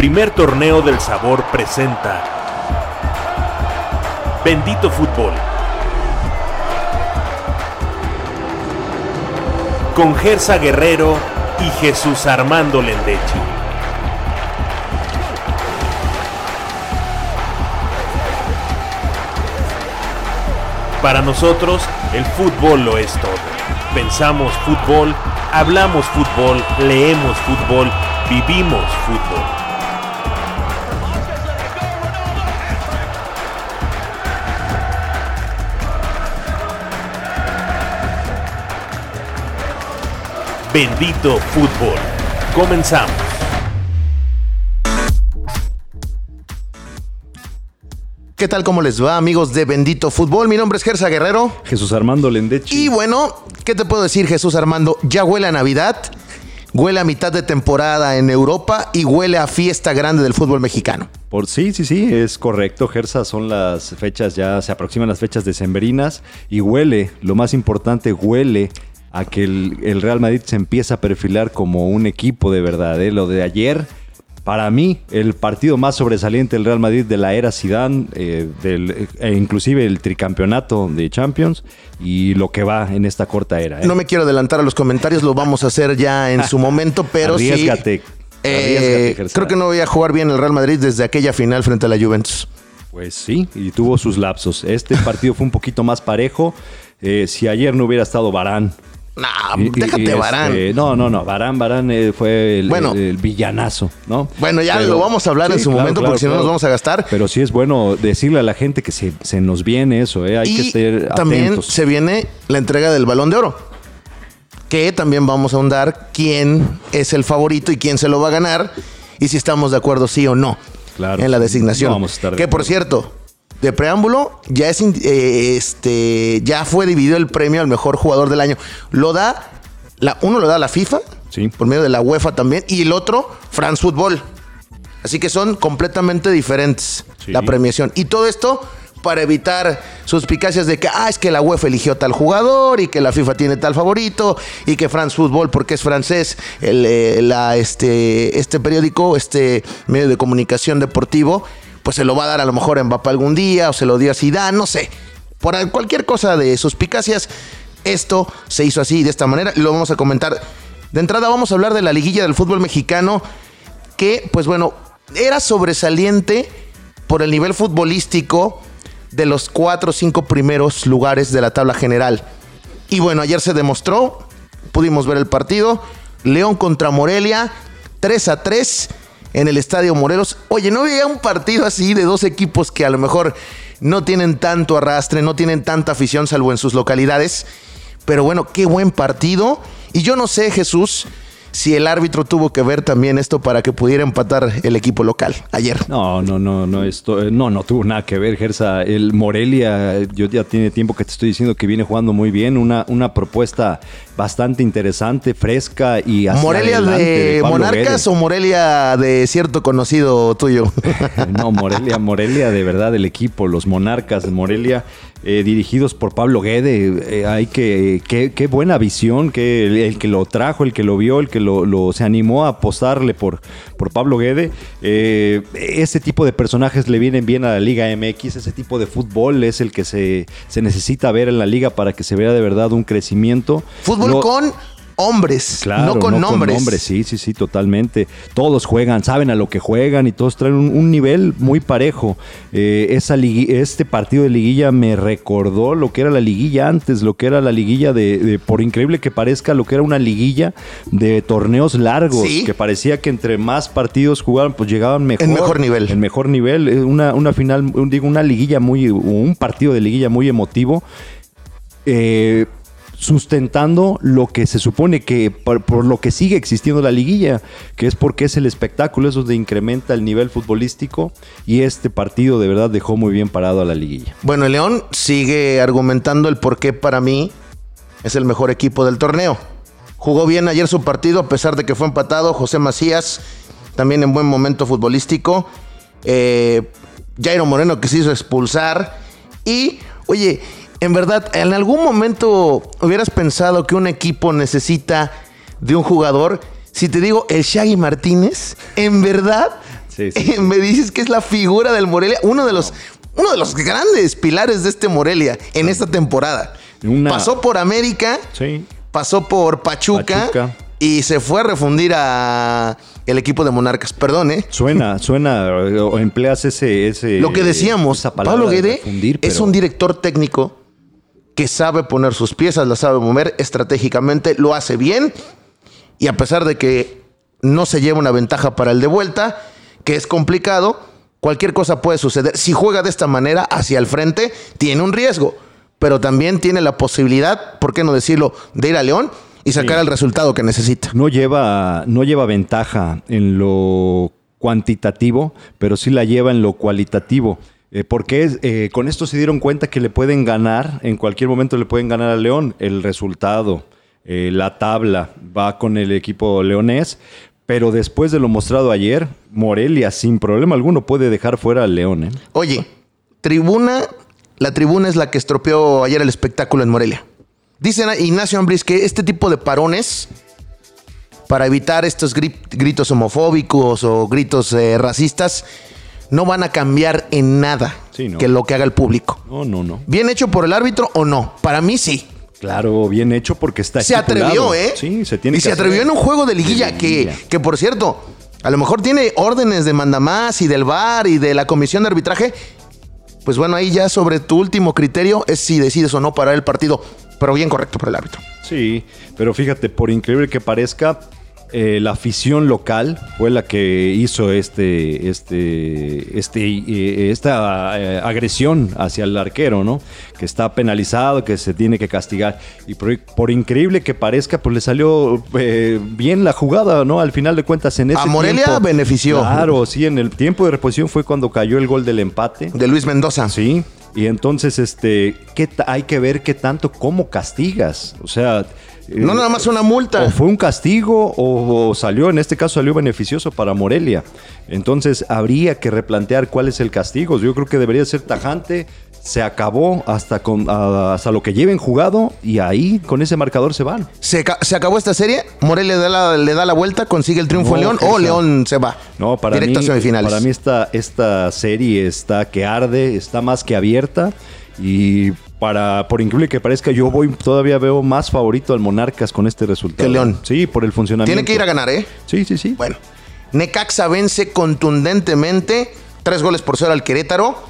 primer torneo del sabor presenta Bendito Fútbol. Con Gersa Guerrero y Jesús Armando Lendechi. Para nosotros, el fútbol lo es todo. Pensamos fútbol, hablamos fútbol, leemos fútbol, vivimos fútbol. Bendito fútbol. Comenzamos. ¿Qué tal? ¿Cómo les va, amigos de Bendito Fútbol? Mi nombre es Gersa Guerrero. Jesús Armando Lendechi. Y bueno, ¿qué te puedo decir, Jesús Armando? Ya huele a Navidad, huele a mitad de temporada en Europa y huele a fiesta grande del fútbol mexicano. Por, sí, sí, sí, es correcto, Gersa. Son las fechas, ya se aproximan las fechas decembrinas y huele, lo más importante, huele a que el, el Real Madrid se empieza a perfilar como un equipo de verdad. ¿eh? Lo de ayer para mí, el partido más sobresaliente del Real Madrid de la era Zidane, eh, del, e inclusive el tricampeonato de Champions y lo que va en esta corta era. ¿eh? No me quiero adelantar a los comentarios, lo vamos a hacer ya en su momento, pero Arriesgate, sí. Eh, creo que no voy a jugar bien el Real Madrid desde aquella final frente a la Juventus. Pues sí, y tuvo sus lapsos. Este partido fue un poquito más parejo. Eh, si ayer no hubiera estado Barán no, déjate, y, Barán. Este, no, no, no. Barán, Barán eh, fue el, bueno, el, el, villanazo, ¿no? Bueno, ya Pero, lo vamos a hablar sí, en su claro, momento claro, porque si no nos vamos a gastar. Pero sí es bueno decirle a la gente que se, se nos viene eso, ¿eh? Hay y que estar también atentos. se viene la entrega del Balón de Oro. Que también vamos a ahondar quién es el favorito y quién se lo va a ganar. Y si estamos de acuerdo, sí o no. Claro, en la designación. No vamos a estar de que por cierto, de preámbulo, ya es eh, este ya fue dividido el premio al mejor jugador del año. Lo da la, uno lo da la FIFA sí. por medio de la UEFA también y el otro France Football. Así que son completamente diferentes Sí. la premiación y todo esto para evitar suspicacias de que ah es que la UEFA eligió tal jugador y que la FIFA tiene tal favorito y que France Football porque es francés el, eh, la, este este periódico este medio de comunicación deportivo pues se lo va a dar a lo mejor a Mbappé algún día o se lo dio a Zidane, no sé. Por cualquier cosa de suspicacias, esto se hizo así, de esta manera, lo vamos a comentar. De entrada vamos a hablar de la liguilla del fútbol mexicano, que pues bueno, era sobresaliente por el nivel futbolístico de los cuatro o cinco primeros lugares de la tabla general. Y bueno, ayer se demostró, pudimos ver el partido, León contra Morelia, 3 a 3 en el Estadio Morelos. Oye, no veía un partido así de dos equipos que a lo mejor no tienen tanto arrastre, no tienen tanta afición, salvo en sus localidades. Pero bueno, qué buen partido. Y yo no sé, Jesús, si el árbitro tuvo que ver también esto para que pudiera empatar el equipo local ayer. No, no, no, no, esto, no, no tuvo nada que ver, Gersa. El Morelia, yo ya tiene tiempo que te estoy diciendo que viene jugando muy bien, una, una propuesta bastante interesante, fresca y hacia ¿Morelia de, de Monarcas o Morelia de cierto conocido tuyo? no, Morelia, Morelia de verdad, el equipo, los Monarcas de Morelia, eh, dirigidos por Pablo Guede. Eh, hay que, qué, qué buena visión, que el, el, que lo trajo, el que lo vio, el que lo, lo se animó a apostarle por, por Pablo Guede. Eh, ese tipo de personajes le vienen bien a la Liga MX, ese tipo de fútbol es el que se, se necesita ver en la liga para que se vea de verdad un crecimiento. Fútbol lo, con hombres, claro, no con no nombres. Con nombres, sí, sí, sí, totalmente. Todos juegan, saben a lo que juegan y todos traen un, un nivel muy parejo. Eh, esa este partido de liguilla me recordó lo que era la liguilla antes, lo que era la liguilla de, de por increíble que parezca, lo que era una liguilla de torneos largos, ¿Sí? que parecía que entre más partidos jugaban, pues llegaban mejor. En mejor nivel. En mejor nivel. Una, una final, digo, una liguilla muy, un partido de liguilla muy emotivo. Eh, sustentando lo que se supone que por, lo que sigue existiendo la liguilla, que es porque es el espectáculo, eso de incrementa el nivel futbolístico y este partido de verdad dejó muy bien parado a la liguilla. Bueno, el León sigue argumentando el por qué para mí es el mejor equipo del torneo. Jugó bien ayer su partido a pesar de que fue empatado. José Macías también en buen momento futbolístico. Eh, Jairo Moreno que se hizo expulsar. Y, oye, en verdad, ¿en algún momento hubieras pensado que un equipo necesita de un jugador? Si te digo el Shaggy Martínez, en verdad, Sí, Sí, sí, me dices que es la figura del Morelia, uno de los, uno de los grandes pilares de este Morelia en esta temporada. Una- Pasó por América, pasó por Pachuca, Pachuca. y se fue a refundir a el equipo de Monarcas. Perdón, ¿eh? Suena, suena, o empleas ese, ese Lo que decíamos, Pablo de Guede es un director técnico que sabe poner sus piezas, las sabe mover estratégicamente, lo hace bien y a pesar de que no se lleva una ventaja para el de vuelta, que es complicado, cualquier cosa puede suceder. Si juega de esta manera hacia el frente, tiene un riesgo, pero también tiene la posibilidad, ¿por qué no decirlo?, de ir a León y sacar Sí. el resultado que necesita. No lleva, no lleva ventaja en lo cuantitativo, pero sí la lleva en lo cualitativo. Eh, porque eh, con esto se dieron cuenta que le pueden ganar, en cualquier momento le pueden ganar a León. El resultado, eh, la tabla va con el equipo leonés, pero después de lo mostrado ayer, Morelia sin problema alguno puede dejar fuera al León. Oye, tribuna, la tribuna es la que estropeó ayer el espectáculo en Morelia. Dicen a Ignacio Ambris que este tipo de parones, para evitar estos gri- gritos homofóbicos o gritos racistas, no van a cambiar en nada Sí, no. que lo que haga el público. No, no, no. ¿Bien hecho por el árbitro o no? Para mí sí. Claro, bien hecho porque está Se atrevió. ¿eh? Sí, se tiene y que se hacer. atrevió en un juego de liguilla, De Que, que, por cierto, a lo mejor tiene órdenes de mandamás y del VAR y de la comisión de arbitraje. Pues bueno, ahí ya sobre tu último criterio es si decides o no parar el partido. Pero bien correcto por el árbitro. Sí, pero fíjate, por increíble que parezca, eh, la afición local fue la que hizo este, este, este, eh, esta eh, agresión hacia el arquero, ¿no? Que está penalizado, que se tiene que castigar. Y por, por increíble que parezca, pues le salió bien la jugada, ¿no? Al final de cuentas, en ese A Morelia tiempo- benefició. Claro, sí, en el tiempo de reposición fue cuando cayó el gol del empate. De Luis Mendoza. Sí, y entonces este, ¿qué hay que ver qué tanto, cómo castigas. O sea, No nada más una multa. o fue un castigo o, o salió, en este caso salió beneficioso para Morelia. Entonces habría que replantear cuál es el castigo. Yo creo que debería ser tajante. Se acabó hasta, con, hasta lo que lleven jugado y ahí con ese marcador se van. Se, se acabó esta serie. Morelia le da la, le da la vuelta, consigue el triunfo No, en León o. León se va. No, para Directo mí, a semifinales. Para mí esta, esta serie está que arde, está más que abierta. Y para, por increíble que parezca, yo voy todavía veo más favorito al Monarcas con este resultado. Que León. Sí, por el funcionamiento. Tiene que ir a ganar, ¿eh? Sí, sí, sí. Bueno, Necaxa vence contundentemente. Tres goles por cero al Querétaro.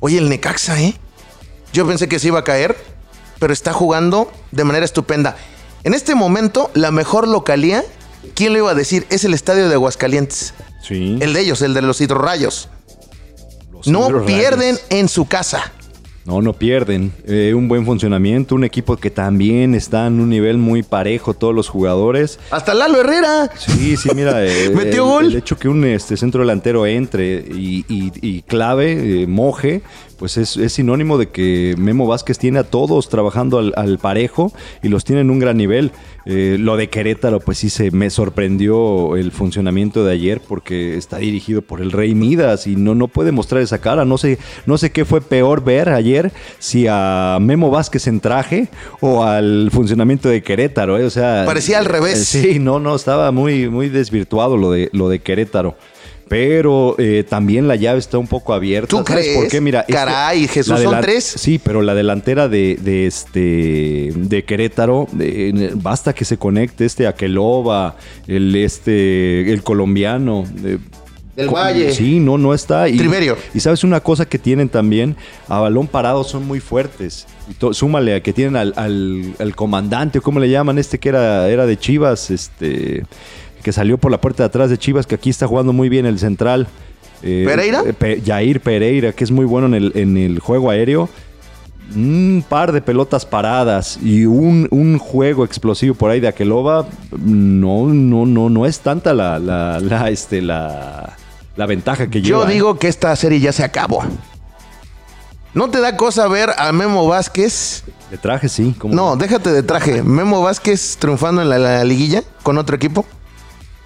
Oye, el Necaxa, ¿eh? Yo pensé que se iba a caer, pero está jugando de manera estupenda. En este momento, la mejor localía, ¿quién lo iba a decir? Es el estadio de Aguascalientes. Sí. El de ellos, el de los hidrorrayos. Los No pierden en su casa. No, no pierden. Eh, un buen funcionamiento, un equipo que también está en un nivel muy parejo, todos los jugadores. Hasta Lalo Herrera. Sí, sí, mira. eh, Metió el, gol. El hecho que un este, centro delantero entre y, y- y clave, eh, moje, pues es, es sinónimo de que Memo Vázquez tiene a todos trabajando al, al parejo y los tiene en un gran nivel. Eh, lo de Querétaro, pues sí se me sorprendió el funcionamiento de ayer porque está dirigido por el Rey Midas y no, no puede mostrar esa cara. No sé, no sé qué fue peor ver ayer, si a Memo Vázquez en traje o al funcionamiento de Querétaro. eh, O sea, Parecía al revés. eh, Sí, no, no, estaba muy, muy desvirtuado lo de, lo de Querétaro. Pero eh, también la llave está un poco abierta. ¿Tú ¿Sabes crees? por qué? Mira, este- Caray, Jesús, ¿son tres? Sí, pero la delantera de, de este de Querétaro, de- basta que se conecte este Aqueloba, el este el colombiano. eh, Del Valle. Sí, no, no está. Y, Triverio. Y sabes una cosa que tienen también, a balón parado son muy fuertes. Y to- súmale a que tienen al, al- al comandante, o cómo le llaman, este que era, era de Chivas, este que salió por la puerta de atrás de Chivas, que aquí está jugando muy bien el central. Eh, ¿Pereira? eh, Pe- Jair Pereira, que es muy bueno en el, en el juego aéreo. Un par de pelotas paradas y un, un juego explosivo por ahí de Aqueloba, no, no, no, no es tanta la, la, la, este, la, la ventaja que Yo lleva. ¿eh? digo que esta serie ya se acabó. ¿No te da cosa ver a Memo Vázquez? De traje, sí. No, déjate de traje. Memo Vázquez triunfando en la liguilla con otro equipo.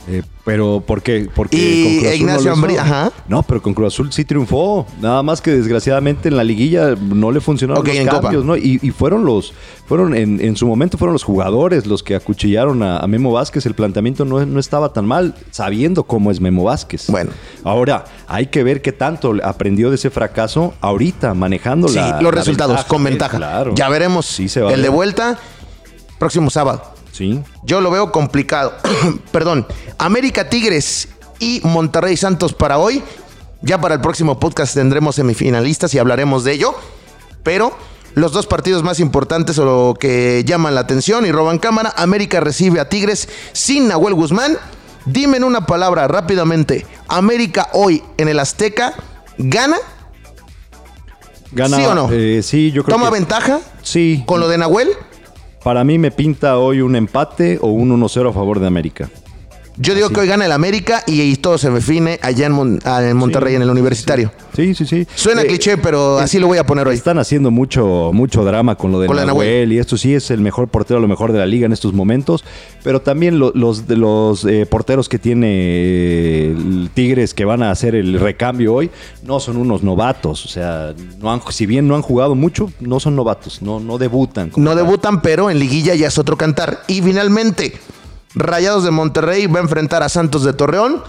Eh, pero ¿por qué? Porque Y con Cruz Azul Ignacio no. Ambrí- ajá. No, pero con Cruz Azul sí triunfó. Nada más que desgraciadamente en la liguilla no le funcionaron los Copa. cambios, ¿no? Y, y fueron los, fueron en, en su momento fueron los jugadores los que acuchillaron a, a Memo Vázquez. El planteamiento no, no estaba tan mal, sabiendo cómo es Memo Vázquez. Bueno. Ahora, hay que ver qué tanto aprendió de ese fracaso ahorita, manejando Sí, la- los la resultados ventaja. con ventaja. Claro. Ya veremos Sí, se va a el de vuelta próximo sábado. Sí. Yo lo veo complicado. Perdón. América Tigres y Monterrey Santos para hoy. Ya para el próximo podcast tendremos semifinalistas y hablaremos de ello. Pero los dos partidos más importantes o lo que llaman la atención y roban cámara. América recibe a Tigres sin Nahuel Guzmán. Dime en una palabra rápidamente. América hoy en el Azteca gana. Gana, ¿Sí o no? eh, sí, yo creo Toma que ventaja sí. con lo de Nahuel. Para mí me pinta hoy un empate o un 1-0 a favor de América. Yo digo que hoy gana el América y, y todo se define allá en, Mon- ah, en Monterrey, Sí, en el universitario. Sí, sí, sí. Suena Eh, cliché, pero así lo voy a poner hoy. Están haciendo mucho, mucho drama con lo de Con Nahuel, Nahuel. y esto sí es el mejor portero, lo mejor de la liga en estos momentos, pero también lo- los de los eh, porteros que tiene eh, el Tigres que van a hacer el recambio hoy no son unos novatos, o sea, no han, si bien no han jugado mucho, no son novatos, no, no debutan. No tal. debutan, pero en liguilla ya es otro cantar. Y finalmente, Rayados de Monterrey va a enfrentar a Santos de Torreón.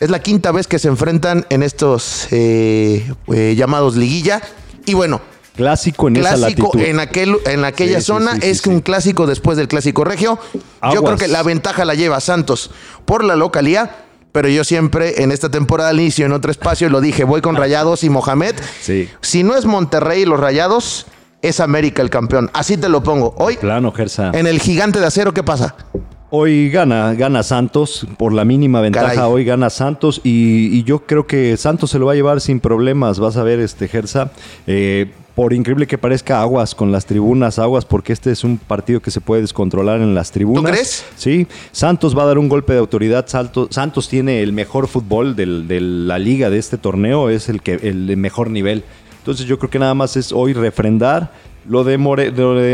Es la quinta vez que se enfrentan en estos eh, eh, llamados liguilla. Y bueno, Clásico en esa clásico latitud. en, aquel, en aquella Sí, zona sí, sí, es sí. un clásico después del clásico regio. Yo creo que la ventaja la lleva Santos por la localía. Pero yo siempre en esta temporada al inicio, en otro espacio, lo dije, voy con Rayados y Mohamed. Si no es Monterrey y los Rayados, es América el campeón. Así te lo pongo. Hoy, Plano, Gersa. en el gigante de acero, ¿qué pasa? Hoy gana, gana Santos, por la mínima ventaja, Caray. hoy gana Santos y, y yo creo que Santos se lo va a llevar sin problemas, vas a ver este Gersa, eh, por increíble que parezca aguas con las tribunas, aguas porque este es un partido que se puede descontrolar en las tribunas. crees? Sí, Santos va a dar un golpe de autoridad, Santos tiene el mejor fútbol del- de la liga de este torneo, es el, que, el mejor nivel. Entonces yo creo que nada más es hoy refrendar. Lo de,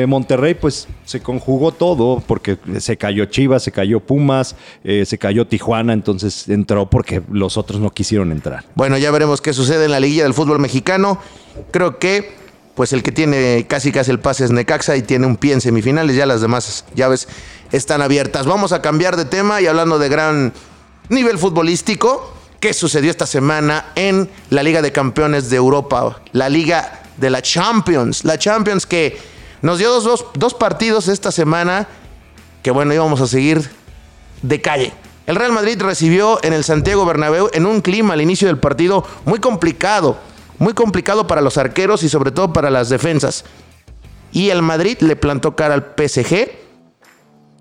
Monterrey, pues se conjugó todo, porque se cayó Chivas, se cayó Pumas, eh, se cayó Tijuana, entonces entró porque los otros no quisieron entrar. Bueno, ya veremos qué sucede en la liguilla del fútbol mexicano. Creo que, pues el que tiene casi casi el pase es Necaxa y tiene un pie en semifinales. Ya las demás llaves están abiertas. Vamos a cambiar de tema y hablando de gran nivel futbolístico, ¿qué sucedió esta semana en la Liga de Campeones de Europa? La Liga de la Champions. La Champions que nos dio dos, dos, dos partidos esta semana que bueno, íbamos a seguir de calle. El Real Madrid recibió en el Santiago Bernabéu en un clima al inicio del partido muy complicado, muy complicado para los arqueros y sobre todo para las defensas. Y el Madrid le plantó cara al PSG.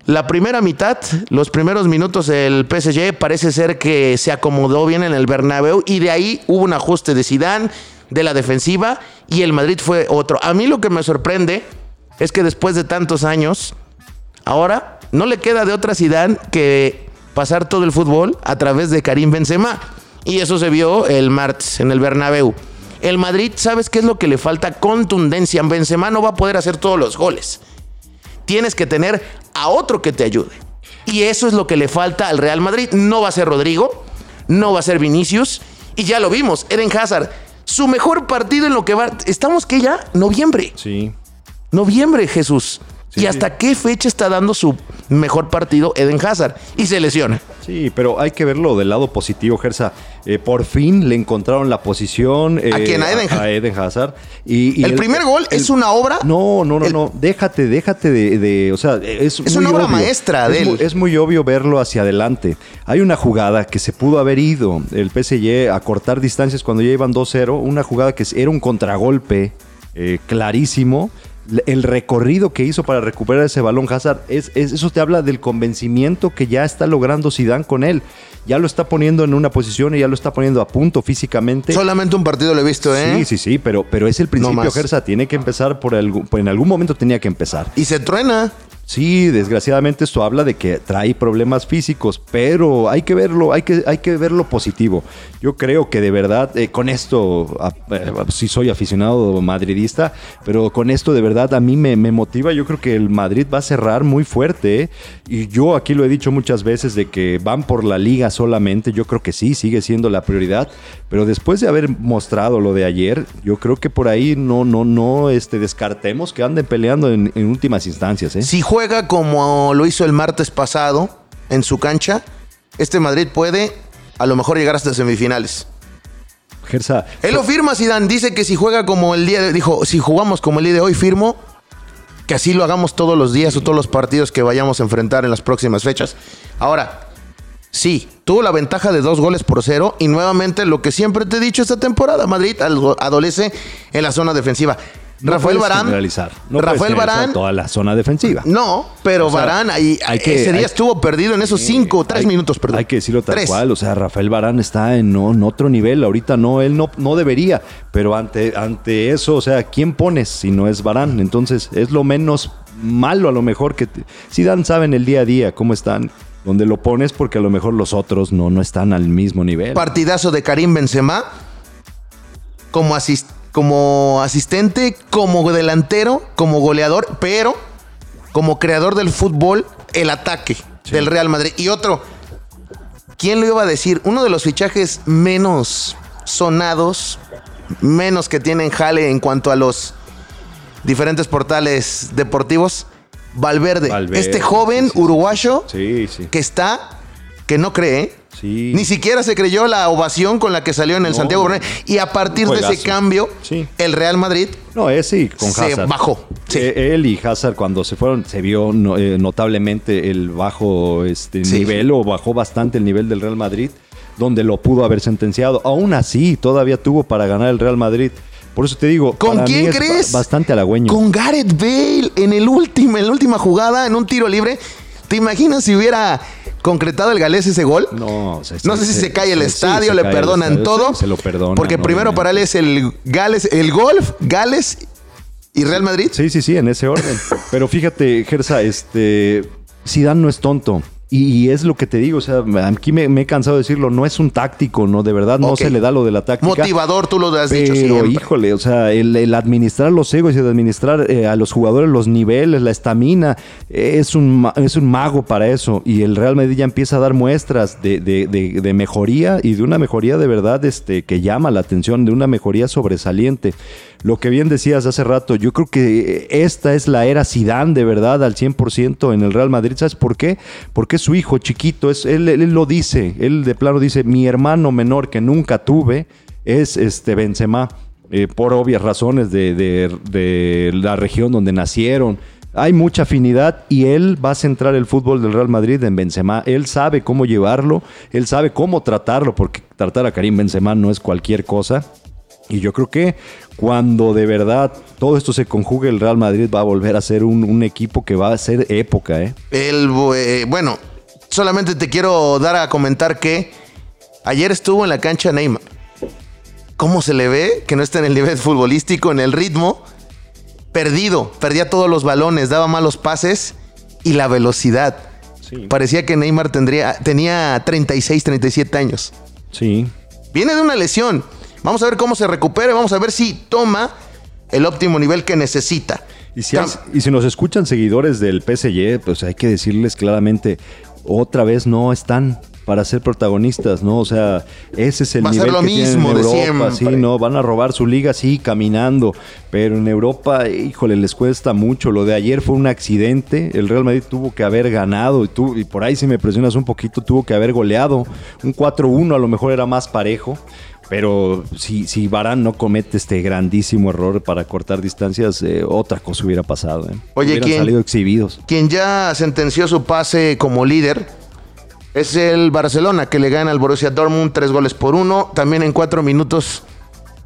La primera mitad, los primeros minutos del PSG parece ser que se acomodó bien en el Bernabéu y de ahí hubo un ajuste de Zidane de la defensiva y el Madrid fue otro. A mí lo que me sorprende es que después de tantos años Ahora no le queda de otra Zidane que pasar todo el fútbol a través de Karim Benzema. Y eso se vio el martes en el Bernabéu. El Madrid, ¿sabes qué es lo que le falta? Contundencia. Benzema no va a poder hacer todos los goles. Tienes que tener a otro que te ayude. Y eso es lo que le falta al Real Madrid. No va a ser Rodrigo, no va a ser Vinicius. Y ya lo vimos, Eden Hazard. Su mejor partido en lo que va... Estamos que ya, noviembre. Sí. Noviembre, Jesús. Sí, ¿Y hasta qué fecha está dando su mejor partido Eden Hazard? Y se lesiona. Sí, pero hay que verlo del lado positivo, Gersa. Eh, por fin le encontraron la posición. eh, ¿A quién? ¿A Eden a, Eden Hazard. Y, y el, primer gol el- es una obra. No, no, no, El- no. Déjate, déjate de, de- o sea, es, Es muy una obra obvio. maestra de es él. Muy, es muy obvio verlo hacia adelante. Hay una jugada que se pudo haber ido el PSG a cortar distancias cuando ya iban 2-0. Una jugada que era un contragolpe eh, clarísimo. El recorrido que hizo para recuperar ese balón Hazard, es, es- eso te habla del convencimiento que ya está logrando Zidane con él. Ya lo está poniendo en una posición y ya lo está poniendo a punto físicamente. Solamente un partido lo he visto, ¿eh? Sí, sí, sí, pero, pero es el principio, más. Gersa. Tiene que empezar por algún, por- en algún momento tenía que empezar. Y se truena. Sí, desgraciadamente esto habla de que trae problemas físicos, pero hay que verlo, hay que, hay que verlo positivo. Yo creo que de verdad, eh, con esto, eh, sí soy aficionado madridista, pero con esto de verdad a mí me, motiva. Yo creo que el Madrid va a cerrar muy fuerte. Y yo aquí lo he dicho muchas veces de que van por la liga solamente. Yo creo que sí, sigue siendo la prioridad. Pero después de haber mostrado lo de ayer, yo creo que por ahí no, no, no este, descartemos que anden peleando en, últimas instancias. ¿eh? Juega como lo hizo el martes pasado en su cancha, este Madrid puede a lo mejor llegar hasta semifinales. Gersa, Él lo firma, Zidane. Dice que si juega como el día de, dijo, si jugamos como el día de hoy, firmo que así lo hagamos todos los días o todos los partidos que vayamos a enfrentar en las próximas fechas. Ahora, sí, tuvo la ventaja de dos goles por cero y nuevamente lo que siempre te he dicho esta temporada, Madrid adolece en la zona defensiva. Rafael Barán. No Rafael Barán. Toda la zona defensiva. No, pero Barán ahí, ese día estuvo perdido en esos cinco, tres minutos, perdón. Hay que decirlo tal cual. O sea, Rafael Barán está en, otro nivel. Ahorita no, él no, no debería. Pero ante, ante eso, o sea, ¿quién pones si no es Barán? Entonces, es lo menos malo a lo mejor que. Si Dan saben el día a día cómo están donde lo pones porque a lo mejor los otros no, no están al mismo nivel. Partidazo de Karim Benzema como asistente como asistente, como delantero, como goleador, pero como creador del fútbol, el ataque del Real Madrid. Y otro, ¿quién lo iba a decir? Uno de los fichajes menos sonados, menos que tienen jale en cuanto a los diferentes portales deportivos, Valverde. este joven uruguayo que está, que no cree, ni siquiera se creyó la ovación con la que salió en el Santiago Bernabéu. Y a partir de ese cambio, el Real Madrid no, con se bajó. Eh, él y Hazard cuando se fueron se vio eh, notablemente el bajo este, nivel o bajó bastante el nivel del Real Madrid, donde lo pudo haber sentenciado. Aún así, todavía tuvo para ganar el Real Madrid. Por eso te digo, ¿con quién crees? Bastante halagüeño. Con Gareth Bale en el último, en la última jugada, en un tiro libre. ¿Te imaginas si hubiera concretado el Galés ese gol. No, no sé si se, cae el estadio, le perdonan todo. Se, lo perdonan. Porque primero para él es el Gales, el golf, Gales y Real Madrid. Sí, sí, sí, en ese orden. Pero fíjate, Gersa, este Zidane no es tonto. Y, es lo que te digo, o sea, aquí me, he cansado de decirlo, no es un táctico, ¿no? De verdad no se le da lo de la táctica. Motivador, tú lo has pero, dicho siempre. híjole, o sea, el, administrar los egos y el administrar eh, a los jugadores los niveles, la estamina, es un, es un mago para eso. Y el Real Madrid ya empieza a dar muestras de, de, de, mejoría y de una mejoría de verdad este, que llama la atención, de una mejoría sobresaliente. Lo que bien decías hace rato, yo creo que esta es la era Sidán de verdad al 100% en el Real Madrid. ¿Sabes por qué? Porque su hijo chiquito, es, él, lo dice, él de plano dice, mi hermano menor que nunca tuve es este Benzema, eh, por obvias razones de, de, la región donde nacieron. Hay mucha afinidad y él va a centrar el fútbol del Real Madrid en Benzema. Él sabe cómo llevarlo, él sabe cómo tratarlo, porque tratar a Karim Benzema no es cualquier cosa. Y yo creo que cuando de verdad todo esto se conjugue, el Real Madrid va a volver a ser un, equipo que va a ser época. ¿eh? El, eh, bueno, solamente te quiero dar a comentar que ayer estuvo en la cancha Neymar. ¿Cómo se le ve que no está en el nivel futbolístico, en el ritmo? Perdido, perdía todos los balones, daba malos pases y la velocidad. Parecía que Neymar tendría, tenía 36, 37 años. Sí. Viene de una lesión. Vamos a ver cómo se recupera, vamos a ver si toma el óptimo nivel que necesita. Y si, y si nos escuchan seguidores del PSG, pues hay que decirles claramente, otra vez no están para ser protagonistas, ¿no? O sea, ese es el nivel lo que mismo en Europa, sí, ¿no? Van a robar su liga, sí, caminando, pero en Europa, híjole, les cuesta mucho. Lo de ayer fue un accidente, el Real Madrid tuvo que haber ganado y, tú, y por ahí si me presionas un poquito, tuvo que haber goleado. Un 4-1 a lo mejor era más parejo, pero si, si Barán no comete este grandísimo error para cortar distancias, eh, otra cosa hubiera pasado. ¿eh? Oye, Hubieran salido exhibidos. Quien ya sentenció su pase como líder es el Barcelona, que le gana al Borussia Dortmund tres goles por uno. También en cuatro minutos,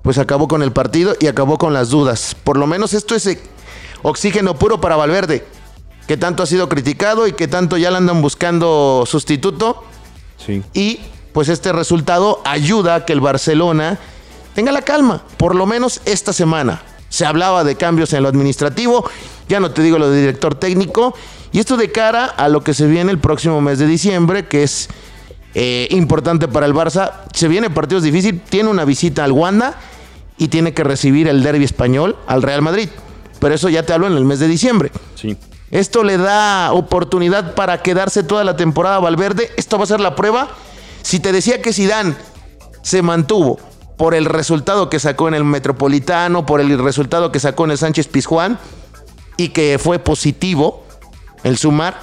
pues acabó con el partido y acabó con las dudas. Por lo menos esto es oxígeno puro para Valverde, que tanto ha sido criticado y que tanto ya le andan buscando sustituto. Sí. Y pues este resultado ayuda a que el Barcelona tenga la calma, por lo menos esta semana. Se hablaba de cambios en lo administrativo, ya no te digo lo de director técnico, Y esto de cara a lo que se viene el próximo mes de diciembre, que es eh, importante para el Barça. Se viene partidos difíciles, tiene una visita al Wanda y tiene que recibir el derby español al Real Madrid. Pero eso ya te hablo en el mes de diciembre. Sí. Esto le da oportunidad para quedarse toda la temporada a Valverde. Esto va a ser la prueba. Si te decía que Zidane se mantuvo por el resultado que sacó en el Metropolitano, por el resultado que sacó en el Sánchez Pizjuán y que fue positivo el sumar,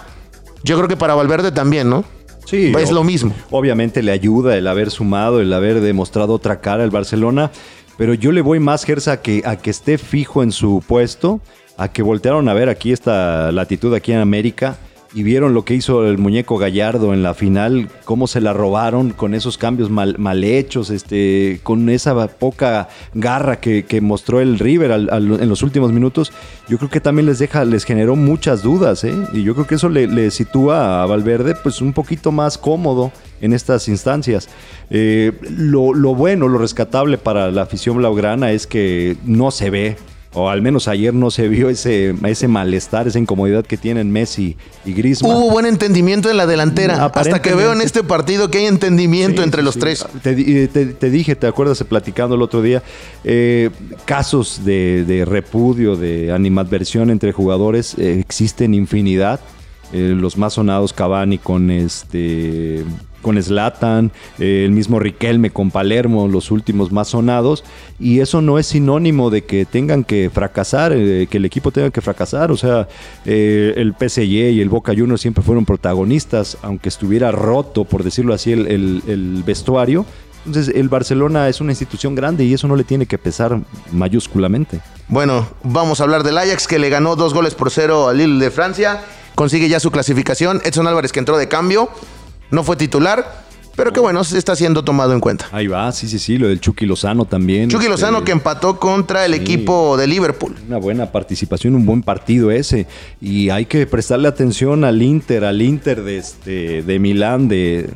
yo creo que para Valverde también, ¿no? Sí, es lo mismo. Obviamente le ayuda el haber sumado, el haber demostrado otra cara al Barcelona, pero yo le voy más, Gersa, a que, a que esté fijo en su puesto, a que voltearon a ver aquí esta latitud aquí en América y vieron lo que hizo el muñeco Gallardo en la final, cómo se la robaron con esos cambios mal, mal hechos, este, con esa poca garra que, que mostró el River en los últimos minutos. Yo creo que también les deja, les generó muchas dudas, ¿eh? y yo creo que eso le, le sitúa a Valverde pues un poquito más cómodo en estas instancias. Eh, lo, lo bueno, lo rescatable para la afición blaugrana es que no se ve o al menos ayer no se vio ese, ese malestar, esa incomodidad que tienen Messi y Griezmann. Hubo buen entendimiento en la delantera. Hasta que veo en este partido que hay entendimiento Sí, entre sí, los sí. tres. Te, di- eh, te- te dije, ¿te acuerdas platicando el otro día? Eh, casos de, de repudio, de animadversión entre jugadores, eh, existen infinidad. Eh, los más sonados Cavani con este con Zlatan, eh, el mismo Riquelme con Palermo, los últimos más sonados, y eso no es sinónimo de que tengan que fracasar, eh, que el equipo tenga que fracasar, o sea, eh, el PSG y el Boca Juniors siempre fueron protagonistas, aunque estuviera roto, por decirlo así, el, el- el vestuario. Entonces, el Barcelona es una institución grande y eso no le tiene que pesar mayúsculamente. Bueno, vamos a hablar del Ajax que le ganó dos goles por cero al Lille de Francia. Consigue ya su clasificación. Edson Álvarez que entró de cambio. No fue titular. Pero que bueno, se está siendo tomado en cuenta. Ahí va, sí, sí, sí, lo del Chucky Lozano también. Chucky este, Lozano que empató contra el sí. equipo de Liverpool. Una buena participación, un buen partido ese. Y hay que prestarle atención al Inter, al Inter de, este, de Milán, de,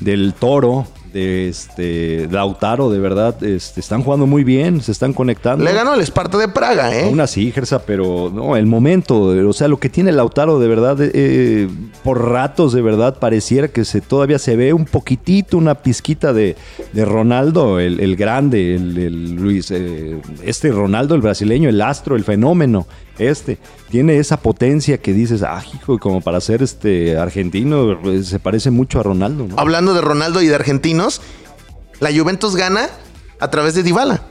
del Toro, de este, Lautaro, de verdad. Este, están jugando muy bien, se están conectando. Le ganó el Esparta de Praga, ¿eh? Aún así, Gersa, pero no, el momento, o sea, lo que tiene Lautaro, de verdad, eh, por ratos, de verdad, pareciera que se, todavía se ve un poquitito, una pizquita de, de Ronaldo, el, el grande, el, el Luis, eh, este Ronaldo, el brasileño, el astro, el fenómeno, este, tiene esa potencia que dices, ah, hijo, como para ser este argentino, eh, se parece mucho a Ronaldo, ¿no? Hablando de Ronaldo y de argentinos, la Juventus gana a través de Dybala.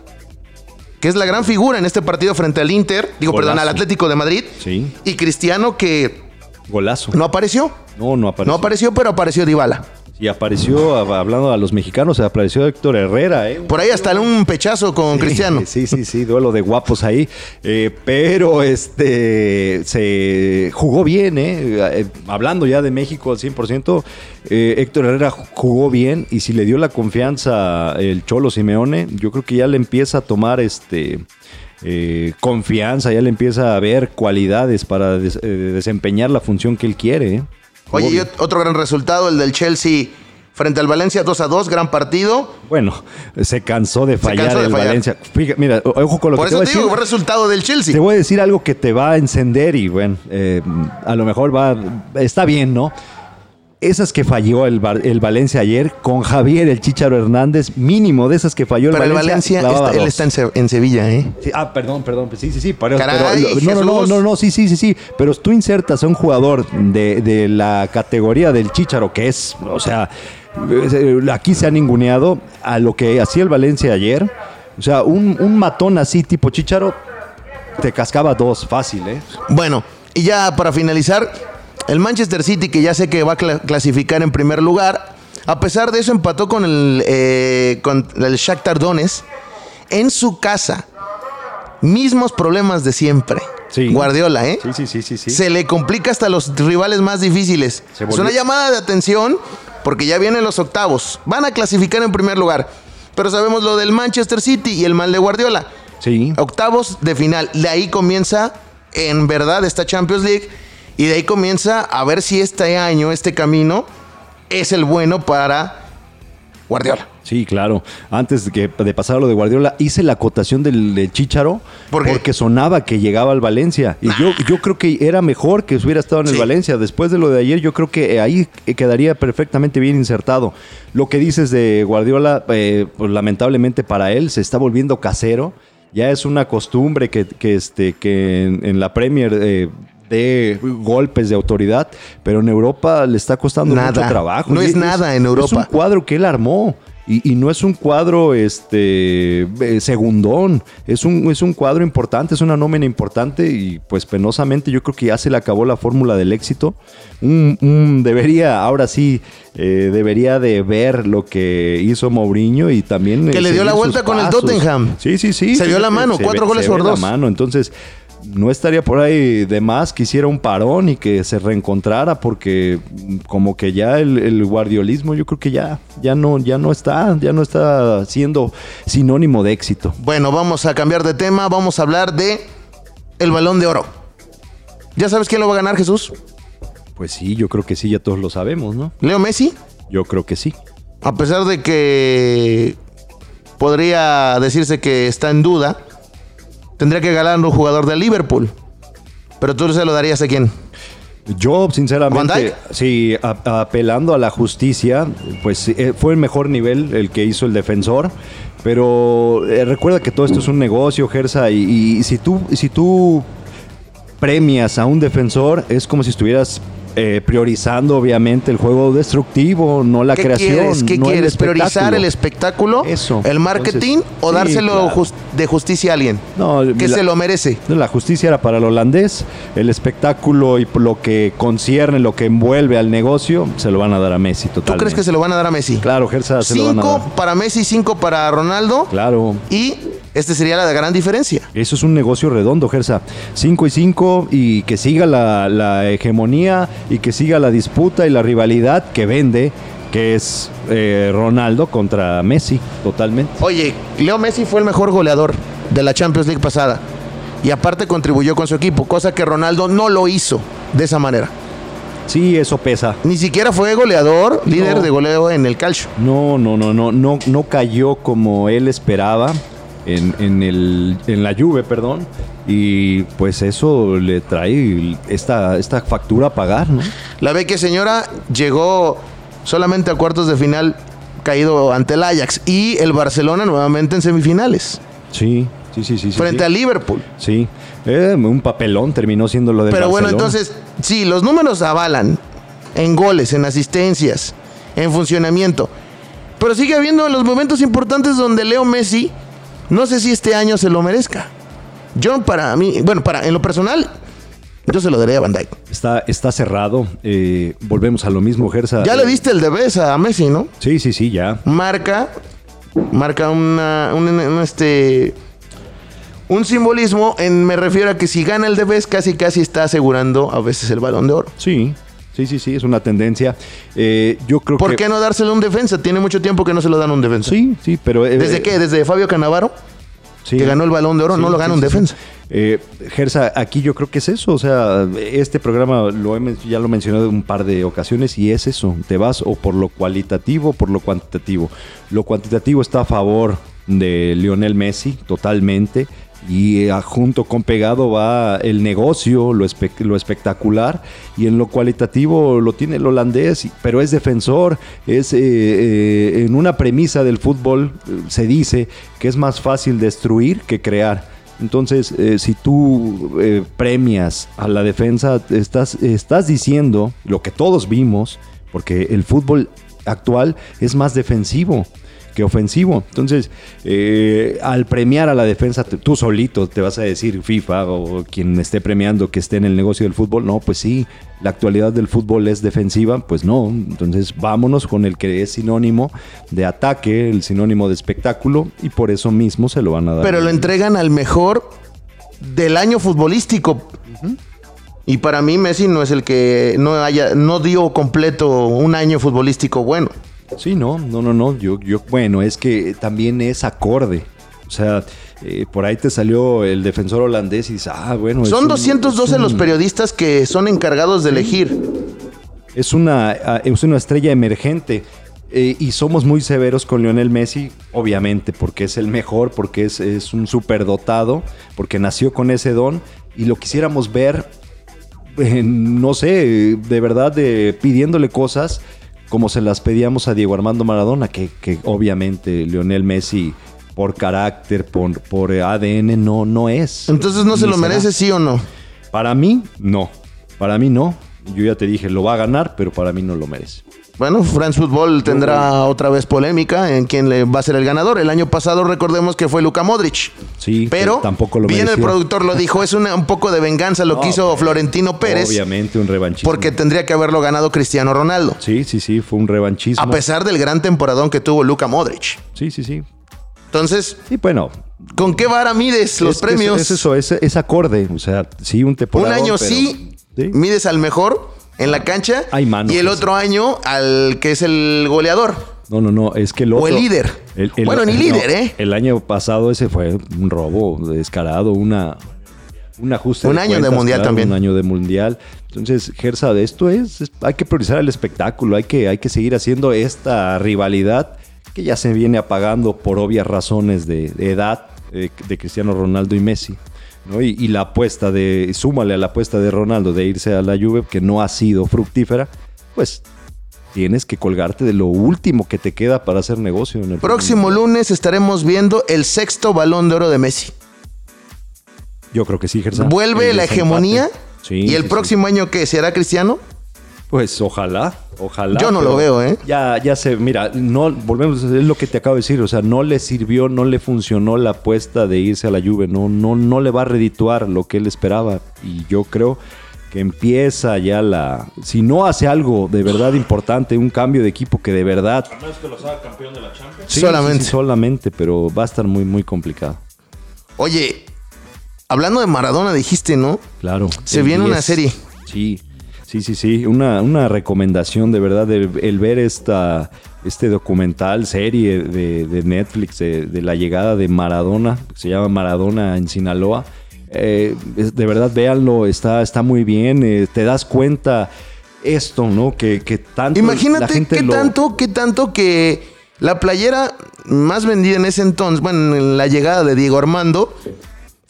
Que es la gran figura en este partido frente al Inter. Digo, Golazo. perdón, al Atlético de Madrid. Sí. Y Cristiano que Golazo. no apareció. no, no apareció. No apareció, pero apareció Dybala. Y apareció, hablando a los mexicanos, apareció Héctor Herrera, ¿eh? Por ahí hasta un pechazo con Cristiano. Sí, sí, sí, duelo de guapos ahí. Eh, pero este se jugó bien, ¿eh? Eh, Hablando ya de México al 100%, eh, Héctor Herrera jugó bien y si le dio la confianza el Cholo Simeone, yo creo que ya le empieza a tomar este. eh, confianza, ya le empieza a ver cualidades para des- eh, desempeñar la función que él quiere. Oye, y otro gran resultado, el del Chelsea frente al Valencia 2 a 2, gran partido. Bueno, se cansó de fallar cansó de el fallar. Valencia. Fíjate, mira, ojo con lo Por que te eso voy te digo, decir. resultado del Chelsea. Te voy a decir algo que te va a encender y bueno, eh, a lo mejor va, está bien, ¿no? Esas que falló el, el Valencia ayer con Javier el Chicharo Hernández, mínimo de esas que falló el Pero el Valencia. Valencia, clavaba está- él está en, Se- en Sevilla, ¿eh? Sí, ah, perdón, perdón, sí, sí, sí. pero- Caray, pero- no, no, no, no, no, sí, sí, sí, sí. Pero tú insertas a un jugador de, de la categoría del Chicharo, que es, o sea, eh, aquí se ha ninguneado a lo que hacía el Valencia ayer. O sea, un, un matón así tipo Chicharo te cascaba dos fácil, ¿eh? Bueno, y ya para finalizar, el Manchester City, que ya sé que va a cla- clasificar en primer lugar, a pesar de eso empató con el, eh, con el Shakhtar Donetsk en su casa. Mismos problemas de siempre. Sí. Guardiola, ¿eh? Sí, sí, sí, sí. Se le complica hasta los rivales más difíciles. Es una llamada de atención porque ya vienen los octavos. Van a clasificar en primer lugar. Pero sabemos lo del Manchester City y el mal de Guardiola. Sí. Octavos de final. De ahí comienza, en verdad, esta Champions League. Y de ahí comienza a ver si este año, este camino, es el bueno para Guardiola. Sí, claro. Antes de, que, de pasar a lo de Guardiola, hice la acotación del, del Chicharo ¿Por porque sonaba que llegaba al Valencia. Y yo, yo creo que era mejor que hubiera estado en el Sí. Valencia. Después de lo de ayer, yo creo que ahí quedaría perfectamente bien insertado. Lo que dices de Guardiola, eh, pues, lamentablemente para él, se está volviendo casero. Ya es una costumbre que, que, este, que en, en la Premier eh, dé golpes de autoridad, pero en Europa le está costando Nada. mucho trabajo. No es nada en Es un Europa. cuadro que él armó. Y, y no es un cuadro este eh, segundón, es un, es un cuadro importante, es una nómina importante y pues penosamente yo creo que ya se le acabó la fórmula del éxito. Un- un- debería, ahora sí, eh, debería de ver lo que hizo Mourinho y también... Que eh, le dio la vuelta con el. Tottenham. Sí, sí, sí. Se dio la mano, se cuatro goles se por dos. La mano, entonces no estaría por ahí de más que hiciera un parón y que se reencontrara porque como que ya el, el guardiolismo yo creo que ya, ya, no, ya no está, ya no está siendo sinónimo de éxito. Bueno, vamos a cambiar de tema. Vamos a hablar de el balón de oro. ¿Ya sabes quién lo va a ganar, Jesús? Pues sí, yo creo que sí, ya todos lo sabemos, ¿no? ¿Leo Messi? Yo creo que sí. A pesar de que podría decirse que está en duda, tendría que ganar un jugador de Liverpool. Pero tú se lo darías a quién? Yo, ¿Van sinceramente, sí, a- apelando a la justicia, pues eh, fue el mejor nivel el que hizo el defensor. Pero eh, recuerda que todo esto es un negocio, Gersa, y, y si tú, si tú premias a un defensor, es como si estuvieras eh, priorizando, obviamente, el juego destructivo, no la ¿Qué creación. quieres? ¿Qué no el quieres? ¿Priorizar el espectáculo? Eso. ¿El marketing? Entonces, ¿O sí, dárselo claro. de justicia a alguien? No, que la- se lo merece. La justicia era para el holandés, el espectáculo y lo que concierne, lo que envuelve al negocio, se lo van a dar a Messi ¿Tú totalmente. crees que se lo van a dar a Messi? Claro, Gersa, se lo van a Cinco dar. para Messi, cinco para Ronaldo. Claro. Y este sería la gran diferencia. Eso es un negocio redondo, Gersa. 5 y 5 y que siga la, la hegemonía y que siga la disputa y la rivalidad que vende, que es eh, Ronaldo contra Messi, totalmente. Oye, Leo Messi fue el mejor goleador de la Champions League pasada. Y aparte contribuyó con su equipo, cosa que Ronaldo no lo hizo de esa manera. Sí, eso pesa. Ni siquiera fue goleador, líder No. de goleo en el calcio. No, no, no, no, no, no cayó como él esperaba en, en, el, en la Juve, perdón. Y pues eso le trae esta, esta factura a pagar, ¿no? La Vecchia señora llegó solamente a cuartos de final caído ante el Ajax y el Barcelona nuevamente en semifinales Sí, sí, sí, sí. frente sí. a Liverpool. Sí, Eh, un papelón terminó siendo lo del Pero bueno, entonces, sí, los números avalan en goles, en asistencias, en funcionamiento. Pero sigue habiendo los momentos importantes donde Leo Messi, no sé si este año se lo merezca. Yo para mí, bueno, para en lo personal, yo se lo daría a Van Dijk. Está, está cerrado. eh, volvemos a lo mismo, Gersa. Ya Eh, le diste el debes a Messi, ¿no? Sí, sí, sí, ya. Marca, marca una, un, un, este, un simbolismo. En, me refiero a que si gana el debes, casi casi está asegurando a veces el balón de oro. Sí, sí, sí, sí, es una tendencia. Eh, yo creo ¿Por que... qué no dárselo a un defensa? Tiene mucho tiempo que no se lo dan a un defensa. Sí, sí, pero... eh, ¿Desde qué? ¿Desde Fabio Canavaro? sí. Que ganó el balón de oro, Sí, no lo gana sí, un defensa. Eh, Gersa, aquí yo creo que es eso. O sea, este programa lo he ya lo mencioné un par de ocasiones y es eso. Te vas o por lo cualitativo o por lo cuantitativo. Lo cuantitativo está a favor de Lionel Messi, totalmente. Y eh, junto con pegado va el negocio, lo, espe- lo espectacular. Y en lo cualitativo lo tiene el holandés, pero es defensor. Es eh, eh, en una premisa del fútbol, eh, se dice que es más fácil destruir que crear. Entonces, si tú premias a la defensa, estás, estás diciendo lo que todos vimos, porque el fútbol actual es más defensivo que ofensivo. Entonces, eh, al premiar a la defensa, tú solito te vas a decir FIFA o quien esté premiando que esté en el negocio del fútbol, no, pues sí, la actualidad del fútbol es defensiva, pues no. Entonces, vámonos con el que es sinónimo de ataque, el sinónimo de espectáculo, y por eso mismo se lo van a dar. Pero lo entregan al mejor del año futbolístico. Y para mí Messi no es el que no haya, no dio completo un año futbolístico bueno. Sí, no, no, no, no. Yo, yo, bueno, es que también es acorde. O sea, eh, por ahí te salió el defensor holandés y dices, ah, bueno. Son un- 212 es los periodistas que son encargados de elegir. Es una, ah, es una estrella emergente. Eh, y somos muy severos con Lionel Messi, obviamente, porque es el mejor, porque es, es un superdotado, porque nació con ese don y lo quisiéramos ver, eh, no sé, de verdad, de, pidiéndole cosas como se las pedíamos a Diego Armando Maradona, que, que obviamente Lionel Messi por carácter, por, por ADN, no, no es. Entonces no se lo será. merece, sí o no. Para mí, no. Para mí, no. Yo ya te dije, lo va a ganar, pero para mí no lo merece. Bueno, France Football tendrá otra vez polémica en quién le va a ser el ganador. El año pasado recordemos que fue Luka Modric. Sí, Pero tampoco lo bien el productor lo dijo, es una- un poco de venganza lo que hizo Florentino Pérez Obviamente un revanchismo. porque tendría que haberlo ganado Cristiano Ronaldo. Sí, sí, sí, fue un revanchismo. A pesar del gran temporadón que tuvo Luka Modric. Sí, sí, sí. Entonces, Y bueno. ¿con qué vara mides los es premios? Es, es eso, es, es acorde. O sea, sí, un Un temporada. año sí, mides al mejor en la cancha Hay mano, y el otro año al que es el goleador. No, no, no. Es que el O otro. el líder. Bueno, ni líder, ¿eh? El año pasado ese fue un robo descarado, una. Un ajuste. Un año de mundial también. Un año de mundial. Entonces, Gersa, de esto es, es- Hay que priorizar el espectáculo. Hay que, hay que seguir haciendo esta rivalidad que ya se viene apagando por obvias razones de, de edad eh, de Cristiano Ronaldo y Messi. ¿No? Y, y la apuesta de. Súmale a la apuesta de Ronaldo de irse a la Juve, que no ha sido fructífera, pues tienes que colgarte de lo último que te queda para hacer negocio en el Próximo lunes estaremos viendo el sexto balón de oro de Messi. Yo creo que sí, Gersa. Vuelve El la hegemonía. Sí, y el sí, próximo año que será Cristiano. Pues ojalá, ojalá. Yo no lo veo, ¿eh? Ya, ya se, mira, no, volvemos, es lo que te acabo de decir, o sea, no le sirvió, no le funcionó la apuesta de irse a la Juve, no, no, no le va a redituar lo que él esperaba. Y yo creo que empieza ya la. Si no hace algo de verdad importante, un cambio de equipo que de verdad. Sí, Solamente. sí, sí, solamente, pero va a estar muy, muy complicado. Oye, hablando de Maradona, dijiste, ¿no? Claro. Se viene una 10. serie. Sí, sí, sí, sí. Una, una recomendación de verdad, el, el ver esta, este documental, serie de, de Netflix de, de la llegada de Maradona, que se llama Maradona en Sinaloa. Eh, de verdad, véanlo, está, está muy bien. eh, te das cuenta esto, ¿no? Que, que tanto la Imagínate gente qué lo- tanto, qué tanto que la playera más vendida en ese entonces, bueno, en la llegada de Diego Armando,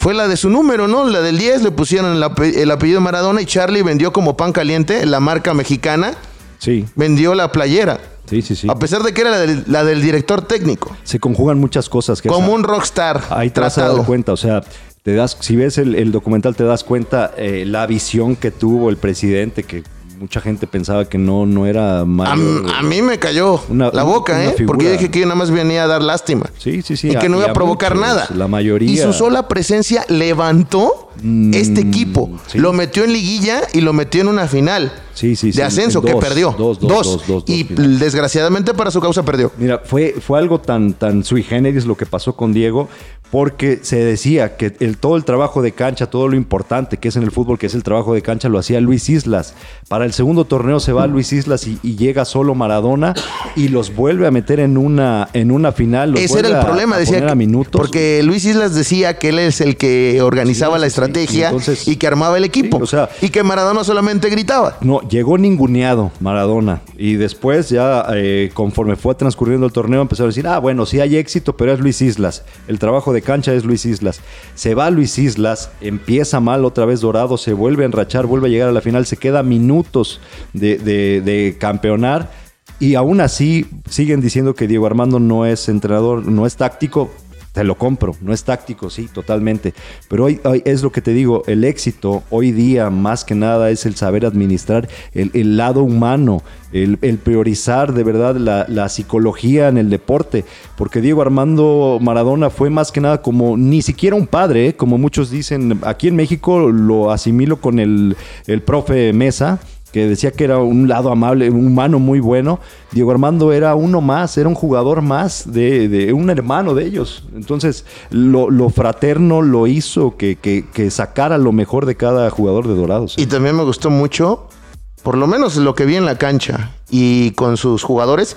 fue la de su número, ¿no? La del 10, le pusieron el, ape- el apellido Maradona y Charlie vendió como pan caliente, la marca mexicana, Sí, vendió la playera. sí, sí, sí. A pesar de que era la del, la del director técnico. Se conjugan muchas cosas. que Como un rockstar Ahí te vas a dar tratado. cuenta, o sea, te das, si ves el, el documental te das cuenta eh, la visión que tuvo el presidente, que mucha gente pensaba que no, no era A, malo. a mí me cayó Una- la boca, una ¿eh? Porque yo dije que yo nada más venía a dar lástima. Sí, sí, sí. y que no iba a provocar muchos, nada. La mayoría. Y su sola presencia levantó este equipo. Mm, sí. Lo metió en liguilla y lo metió en una final Sí, sí, sí, de ascenso en que perdió. dos, dos, y desgraciadamente para su causa perdió. Mira, fue, fue algo tan, tan sui generis lo que pasó con Diego, porque se decía que el, todo el trabajo de cancha, todo lo importante que es en el fútbol, que es el trabajo de cancha, lo hacía Luis Islas. Para el segundo torneo se va Luis Islas y, y llega solo Maradona y los vuelve a meter en una, en una final. los Ese era el problema, a decía a minutos. porque Luis Islas decía que él es el que organizaba Sí, la sí. estrategia Y entonces- y que armaba el equipo. Sí, o sea- y que Maradona solamente gritaba. No, llegó ninguneado Maradona. Y después, ya eh, conforme fue transcurriendo el torneo, empezó a decir: Ah, bueno, sí hay éxito, pero es Luis Islas. El trabajo de cancha es Luis Islas. Se va Luis Islas, empieza mal otra vez Dorado, se vuelve a enrachar, vuelve a llegar a la final, se queda minutos de- de campeonar. Y aún así siguen diciendo que Diego Armando no es entrenador, no es táctico. Te lo compro, no es táctico, sí, totalmente. Pero hoy, es lo que te digo, el éxito hoy día más que nada es el saber administrar el, lado humano, el, priorizar de verdad la, la psicología en el deporte. Porque Diego Armando Maradona fue más que nada como ni siquiera un padre, ¿eh? como muchos dicen. Aquí en México lo asimilo con el, el profe Mesa que decía que era un lado amable, un humano muy bueno. Diego Armando era uno más, era un jugador más, de, de un hermano de ellos. Entonces, lo, lo fraterno lo hizo que, que- que sacara lo mejor de cada jugador de Dorados. Y también me gustó mucho, por lo menos lo que vi en la cancha y con sus jugadores,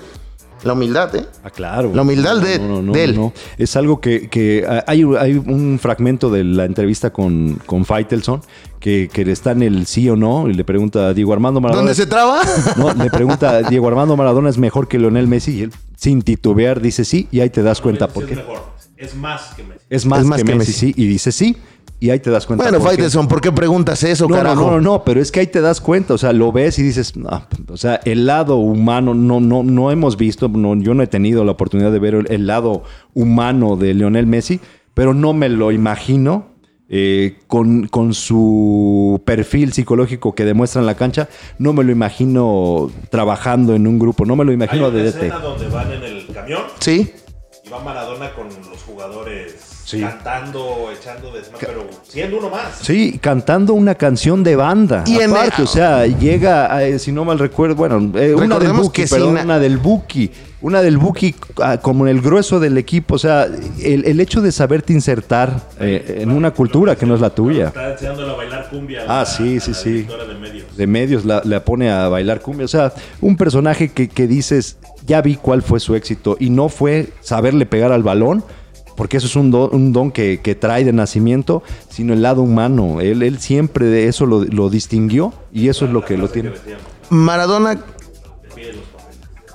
La humildad, ¿eh? Ah, claro. La humildad de- de él. Es algo que, que, hay, hay un fragmento de la entrevista con, con Faitelson que, que está en el sí o no y le pregunta a Diego Armando Maradona. ¿Dónde se traba? No, le pregunta, ¿Diego Armando Maradona es mejor que Lionel Messi? Y él, sin titubear, dice sí, y ahí te das cuenta por Es qué. mejor. Es más que Messi. Es más, Es más que, que Messi, Messi. sí, y dice sí, y ahí te das cuenta bueno. Faitelson, ¿por qué preguntas eso, No, no, carajo? no, no, no, pero es que ahí te das cuenta, o sea, lo ves y dices, "Ah, o sea, el lado humano, no, no, no hemos visto, no, yo no he tenido la oportunidad de ver el, el lado humano de Lionel Messi, pero no me lo imagino eh, con, con su perfil psicológico que demuestra en la cancha, no me lo imagino trabajando en un grupo, no me lo Hay imagino una de escena DT. donde van en el camión Sí. y va Maradona con los jugadores Sí. cantando, echando desmadre, pero siendo uno más. Sí, cantando una canción de banda. Y en- aparte, o sea, llega, eh, si no mal recuerdo, bueno, eh, una del Buki, perdón, sin- una del Buki, una del Buki ah, como en el grueso del equipo, o sea, el, el hecho de saberte insertar eh, en una cultura que no es la tuya. Está enseñándole a bailar cumbia. a Ah, la- sí, a sí, la sí. de medios. De medios la, la pone a bailar cumbia, o sea, un personaje que, que dices, ya vi cuál fue su éxito y no fue saberle pegar al balón. Porque eso es un don, un don que, que trae de nacimiento, sino el lado humano. Él, él siempre de eso lo, lo distinguió y eso es lo que lo tiene. Maradona,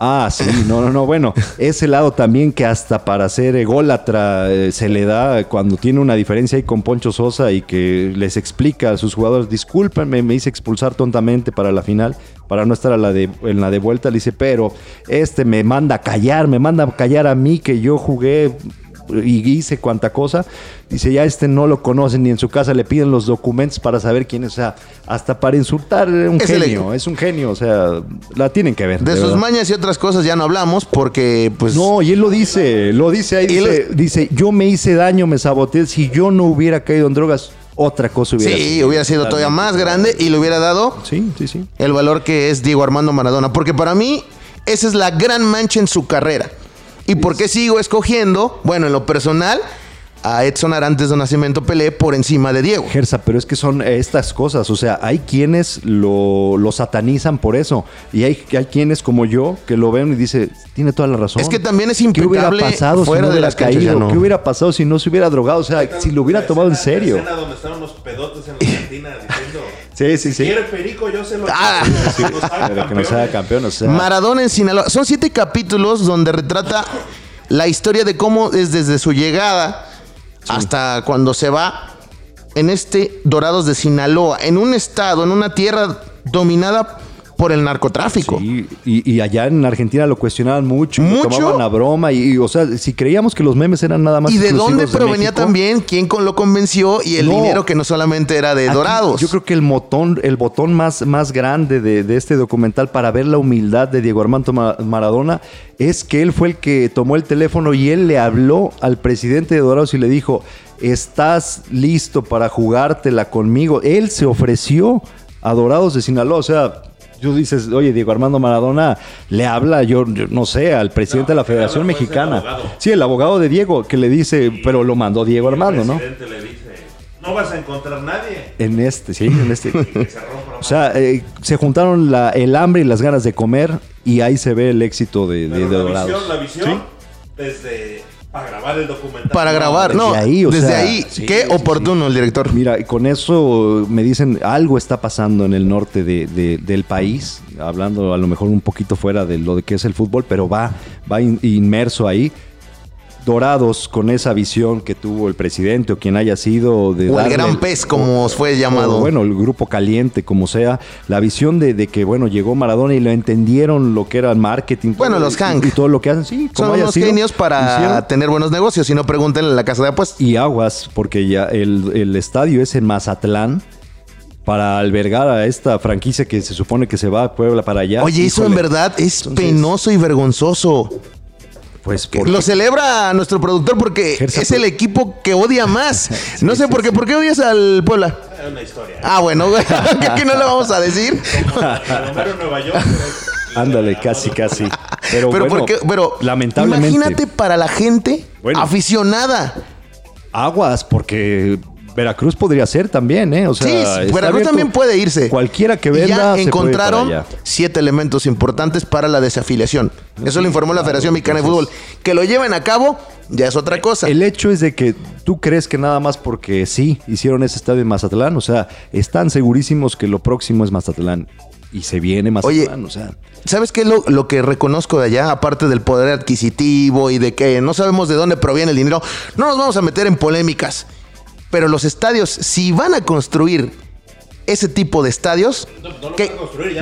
Ah, sí, no, no, no. Bueno, ese lado también que hasta para ser ególatra eh, se le da cuando tiene una diferencia ahí con Poncho Sosa y que les explica a sus jugadores, discúlpenme, me hice expulsar tontamente para la final, para no estar a la de, en la de vuelta. Le dice, pero este me manda a callar, me manda a callar a mí que yo jugué y hice cuanta cosa. Dice, ya este no lo conocen ni en su casa le piden los documentos para saber quién es. O sea, hasta para insultar, era un Es el- genio, es un genio. O sea, la tienen que ver. de de sus verdad. mañas y otras cosas ya no hablamos porque, pues. No, y él lo dice, lo dice ahí, él- dice, yo me hice daño, me saboteé, si yo no hubiera caído en drogas, otra cosa hubiera sí, hubiera sido todavía más grande y le hubiera dado Sí, sí, sí. el valor que es Diego Armando Maradona. Porque para mí, esa es la gran mancha en su carrera. ¿Y por qué sigo escogiendo? Bueno, en lo personal, a Edson Arantes de Nacimiento Pelé por encima de Diego. Gersa, pero es que son estas cosas, o sea, hay quienes lo, lo satanizan por eso, y hay, hay quienes como yo que lo ven y dice, tiene toda la razón. Es que también es ¿Qué hubiera impecable pasado fuera si no de las caído? no. ¿Qué hubiera pasado si no se hubiera drogado? O sea, si lo hubiera La tomado en serio. La escena donde están unos pedotes en la cantina diciendo. Sí, sí, Si sí. quiere perico, yo se lo. Ah. Sí, nos haga Pero que nos haga campeón, o sea. Maradona en Sinaloa. Son siete capítulos donde retrata la historia de cómo es desde su llegada hasta cuando se va en este Dorados de Sinaloa, en un estado, en una tierra dominada por el narcotráfico. Sí, y, y allá en Argentina lo cuestionaban mucho, tomaban a broma y, y, o sea, si creíamos que los memes eran nada más ¿Y de dónde provenía México, también? ¿Quién con- lo convenció? Y el No. dinero que no solamente era de aquí Dorados. Yo creo que el botón, el botón más, más grande de, de este documental para ver la humildad de Diego Armando Ma- Maradona es que él fue el que tomó el teléfono y él le habló al presidente de Dorados y le dijo, ¿estás listo para jugártela conmigo? Él se ofreció a Dorados de Sinaloa, o sea... Tú dices, oye, Diego Armando Maradona le habla, yo, yo no sé, al presidente de la Federación el Mexicana. Sí, el abogado de Diego, que le dice, pero lo mandó Diego Armando, El ¿no? presidente le dice: No vas a encontrar nadie. En este, sí, en este. O sea, eh, se juntaron la- el hambre y las ganas de comer y ahí se ve el éxito de, de, de la Dorados. visión, la visión, Sí. desde para grabar el documental. para grabar, desde no, ahí, o desde sea, ahí, sí, qué sí, oportuno el director. Mira, con eso me dicen algo está pasando en el norte de- de- del país, hablando a lo mejor un poquito fuera de lo de que es el fútbol, pero va, va in- inmerso ahí. Dorados con esa visión que tuvo el presidente o quien haya sido de O el gran pez, como fue llamado. o, bueno, el grupo caliente, como sea, la visión de, de que, bueno, llegó Maradona y lo entendieron lo que era el marketing. Bueno, todo, los Hank. Y, todo lo que hacen, sí, como Son haya unos sido, genios para hicieron. tener buenos negocios. Si no, pregúntenle en la casa de apuestas. Y aguas, porque ya el, el estadio es en Mazatlán para albergar a esta franquicia que se supone que se va a Puebla para allá. Oye, eso en verdad es Entonces- penoso y vergonzoso. Pues porque- Lo celebra nuestro productor porque Gersa, es el equipo que odia más. no sé sí, por qué. ¿Por qué odias al Puebla? Es una historia. Ah, bueno, güey. que aquí no le vamos a decir. Nueva York. Ándale, casi, casi. Pero, Pero, bueno, ¿por qué? Pero lamentablemente. imagínate para la gente Bueno. aficionada. Aguas, porque Veracruz podría ser también, ¿eh? O sea, sí, Veracruz también puede irse. Cualquiera que venda. ya se puede encontraron siete elementos importantes para la desafiliación. Eso lo informó la Federación Mexicana de Fútbol. Que lo lleven a cabo ya es otra cosa. El hecho es de que tú crees que nada más porque sí hicieron ese estadio en Mazatlán, o sea, están segurísimos que lo próximo es Mazatlán. Y se viene Mazatlán, o sea. ¿Sabes qué es lo, lo que reconozco de allá? Aparte del poder adquisitivo y de que no sabemos de dónde proviene el dinero. No nos vamos a meter en polémicas. Pero los estadios, si van a construir ese tipo de estadios. que-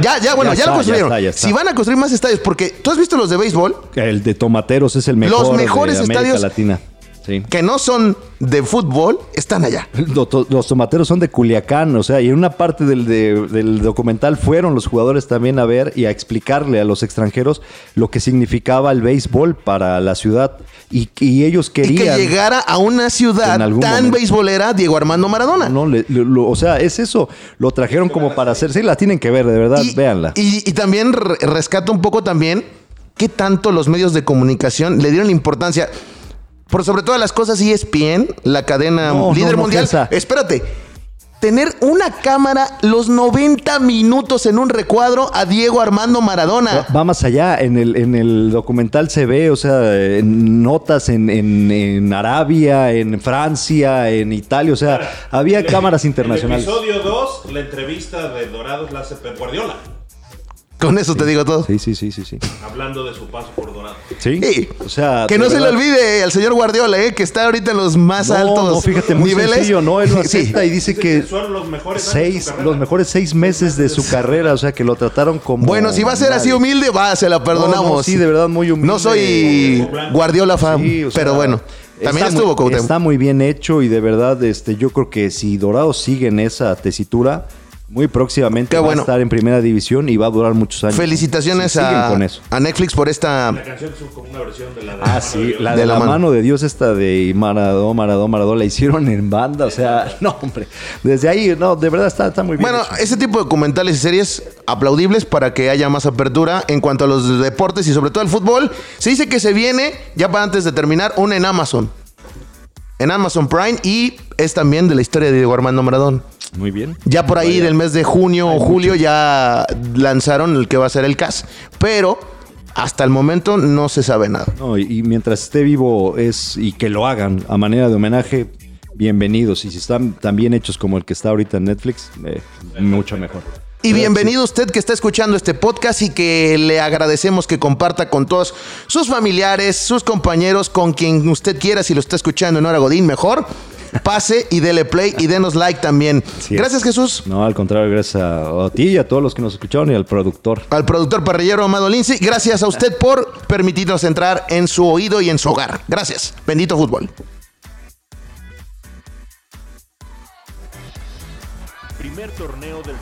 ya, ya, bueno, Ya ya, está, lo construyeron. ya está, ya está. Si van a construir más estadios, porque tú has visto los de béisbol, El de Tomateros es el mejor Los mejores de América estadios- Latina. Sí. que no son de fútbol, están allá. Los tomateros son de Culiacán, o sea, y en una parte del, de- del documental fueron los jugadores también a ver y a explicarle a los extranjeros lo que significaba el béisbol para la ciudad. Y, y ellos Y que querían. llegara a una ciudad tan momento. beisbolera Diego Armando Maradona. No, le- lo- o sea, es eso. Lo trajeron como para hacer. Sí, la tienen que ver, de verdad, y, véanla. Y, y también re- rescato un poco también qué tanto los medios de comunicación le dieron importancia. Por sobre todas las cosas, ESPN, la cadena No, líder no, no, mundial. Gersa. Espérate. Tener una cámara los 90 minutos en un recuadro a Diego Armando Maradona. Va más allá, en el, en el documental se ve, o sea, en notas en, en- en Arabia, en Francia, en Italia, o sea, había cámaras internacionales. En el episodio 2, la entrevista de Dorados la hace Pep Guardiola, Con eso te digo todo. Sí, sí, sí, sí, sí. hablando de su paso por Dorados. Sí, Sí. o sea... Que no se le olvide al señor Guardiola, eh, que está ahorita en los más No, altos no, fíjate, muy niveles. sencillo, ¿no? Él lo Sí. y dice que Son los mejores años de su seis, los mejores seis meses de su carrera, o sea, que lo trataron como... Bueno, si va a ser así humilde, va, se la perdonamos. No, no, sí, de verdad, muy humilde. No soy Guardiola fan, Sí, o sea, pero bueno. También está estuvo muy. Está muy bien hecho y de verdad, este, yo creo que si Dorados sigue en esa tesitura, muy próximamente Qué va bueno. a estar en primera división y va a durar muchos años. Felicitaciones Si siguen a, con eso. a Netflix por esta. La canción es como una versión de la de Ah, Mano sí, la De la la, mano. mano. de Dios esta de Maradó, Maradó, Maradó, la hicieron en banda, o sea, no, hombre, desde ahí, no, de verdad está, está muy bien. Bueno, hecho. ese tipo de documentales y series aplaudibles para que haya más apertura en cuanto a los deportes y sobre todo el fútbol. Se dice que se viene, ya para antes de terminar, una en Amazon. En Amazon Prime y es también de la historia de Diego Armando Muy bien. Ya por ahí del mes de junio o julio ya lanzaron el que va a ser el CAS. Pero hasta el momento no se sabe nada. No, y, y mientras esté vivo es y que lo hagan a manera de homenaje, bienvenidos. Y si están tan bien hechos como el que está ahorita en Netflix, eh, mucho mejor. Y bienvenido usted que está escuchando este podcast y que le agradecemos que comparta con todos sus familiares, sus compañeros, con quien usted quiera, si lo está escuchando en Hora Godín, mejor pase y dele play y denos like también. Gracias, Jesús. No, al contrario, gracias a, ti y a todos los que nos escucharon y al productor. Al productor parrillero Amado Lindsay. Gracias a usted por permitirnos entrar en su oído y en su hogar. Gracias. Bendito fútbol. Primer torneo del.